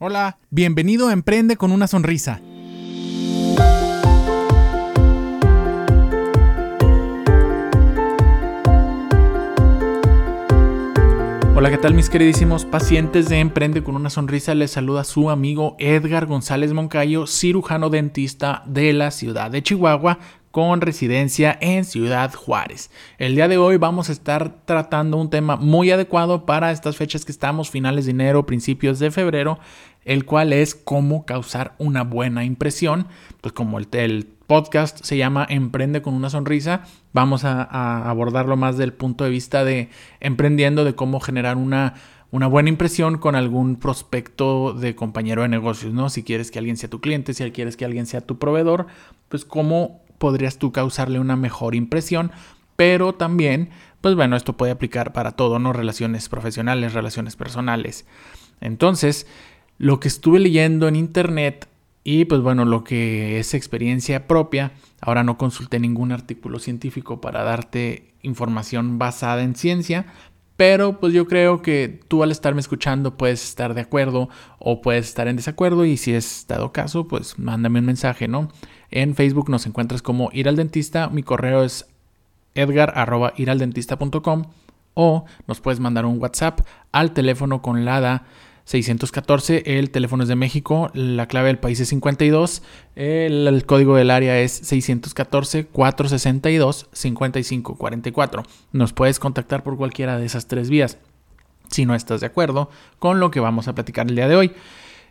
Hola, bienvenido a Emprende con una sonrisa. Hola, ¿qué tal mis queridísimos pacientes de Emprende con una sonrisa? Les saluda su amigo Edgar González Moncayo, cirujano dentista de la ciudad de Chihuahua, con residencia en Ciudad Juárez. El día de hoy vamos a estar tratando un tema muy adecuado para estas fechas que estamos, finales de enero, principios de febrero, el cual es cómo causar una buena impresión. Pues como el, podcast se llama Emprende con una sonrisa, vamos a, a, abordarlo más del punto de vista de emprendiendo, de cómo generar una, una buena impresión con algún prospecto de compañero de negocios, ¿no? Si quieres que alguien sea tu cliente, si quieres que alguien sea tu proveedor, pues cómo podrías tú causarle una mejor impresión, pero también, pues bueno, esto puede aplicar para todo, ¿no? Relaciones profesionales, relaciones personales. Entonces, lo que estuve leyendo en internet y pues bueno, lo que es experiencia propia, ahora no consulté ningún artículo científico para darte información basada en ciencia, pero pues yo creo que tú al estarme escuchando puedes estar de acuerdo o puedes estar en desacuerdo y si es dado caso, pues mándame un mensaje, ¿no? En Facebook nos encuentras como ir al dentista, mi correo es edgar.iraldentista.com o nos puedes mandar un WhatsApp al teléfono con LADA 614, el teléfono es de México, la clave del país es 52, el, código del área es 614-462-5544. Nos puedes contactar por cualquiera de esas tres vías si no estás de acuerdo con lo que vamos a platicar el día de hoy.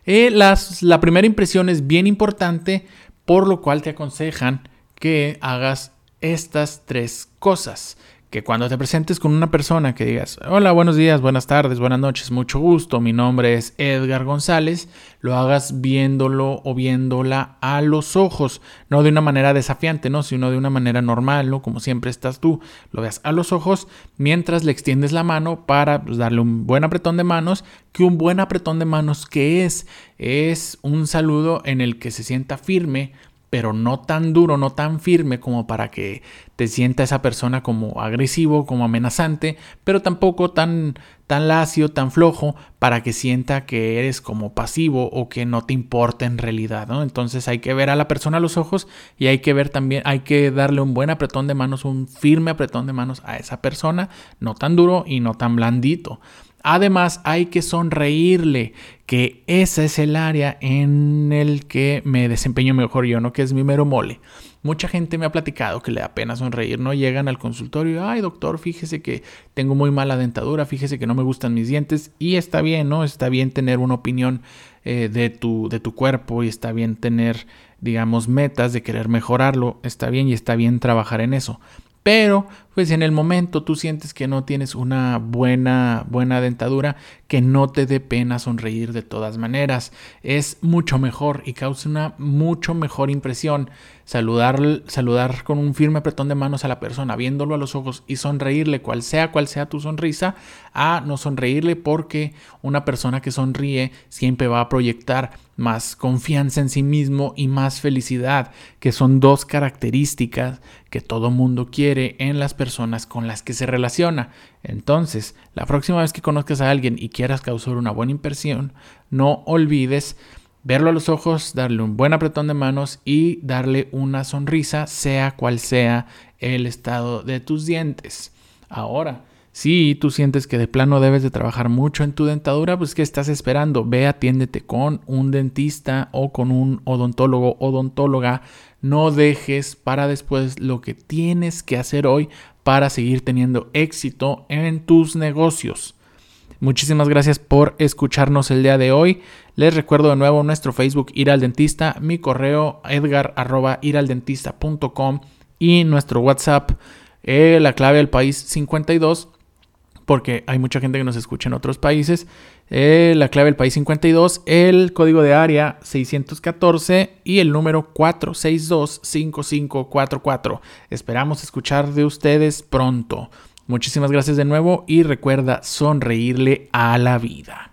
Eh, las, la primera impresión es bien importante, por lo cual te aconsejan que hagas estas tres cosas que cuando te presentes con una persona que digas, hola, buenos días, buenas tardes, buenas noches, mucho gusto, mi nombre es Edgar González, lo hagas viéndolo o viéndola a los ojos, no de una manera desafiante, ¿no? sino de una manera normal, ¿no? Como siempre estás tú, lo veas a los ojos mientras le extiendes la mano para pues, darle un buen apretón de manos, que un buen apretón de manos, ¿qué es? Es un saludo en el que se sienta firme, pero no tan duro, no tan firme como para que te sienta esa persona como agresivo, como amenazante, pero tampoco tan, tan lacio, tan flojo, para que sienta que eres como pasivo o que no te importa en realidad, ¿no? Entonces hay que ver a la persona a los ojos y hay que ver también, hay que darle un buen apretón de manos, un firme apretón de manos a esa persona, no tan duro y no tan blandito. Además, hay que sonreírle, que ese es el área en el que me desempeño mejor yo, ¿no? Que es mi mero mole. Mucha gente me ha platicado que le da pena sonreír, ¿no? Llegan al consultorio, ay doctor, fíjese que tengo muy mala dentadura, fíjese que no me gustan mis dientes y está bien, ¿no? Está bien tener una opinión eh, de, tu, de tu cuerpo y está bien tener, digamos, metas de querer mejorarlo, está bien y está bien trabajar en eso. Pero, pues en el momento tú sientes que no tienes una buena, buena dentadura, que no te dé pena sonreír de todas maneras. Es mucho mejor y causa una mucho mejor impresión saludar, saludar con un firme apretón de manos a la persona, viéndolo a los ojos y sonreírle, cual sea cual sea tu sonrisa, a no sonreírle porque una persona que sonríe siempre va a proyectar más confianza en sí mismo y más felicidad, que son dos características que todo mundo quiere en las personas con las que se relaciona. Entonces, la próxima vez que conozcas a alguien y quieras causar una buena impresión, no olvides verlo a los ojos, darle un buen apretón de manos y darle una sonrisa, sea cual sea el estado de tus dientes. Ahora, si tú sientes que de plano debes de trabajar mucho en tu dentadura, pues ¿qué estás esperando? Ve, atiéndete con un dentista o con un odontólogo, odontóloga. No dejes para después lo que tienes que hacer hoy para seguir teniendo éxito en tus negocios. Muchísimas gracias por escucharnos el día de hoy. Les recuerdo de nuevo nuestro Facebook Ir al Dentista, mi correo edgar y nuestro WhatsApp, eh, la clave del país 52, porque hay mucha gente que nos escucha en otros países. Eh, la clave del país 52, el código de área 614 y el número 462-5544. Esperamos escuchar de ustedes pronto. Muchísimas gracias de nuevo y recuerda sonreírle a la vida.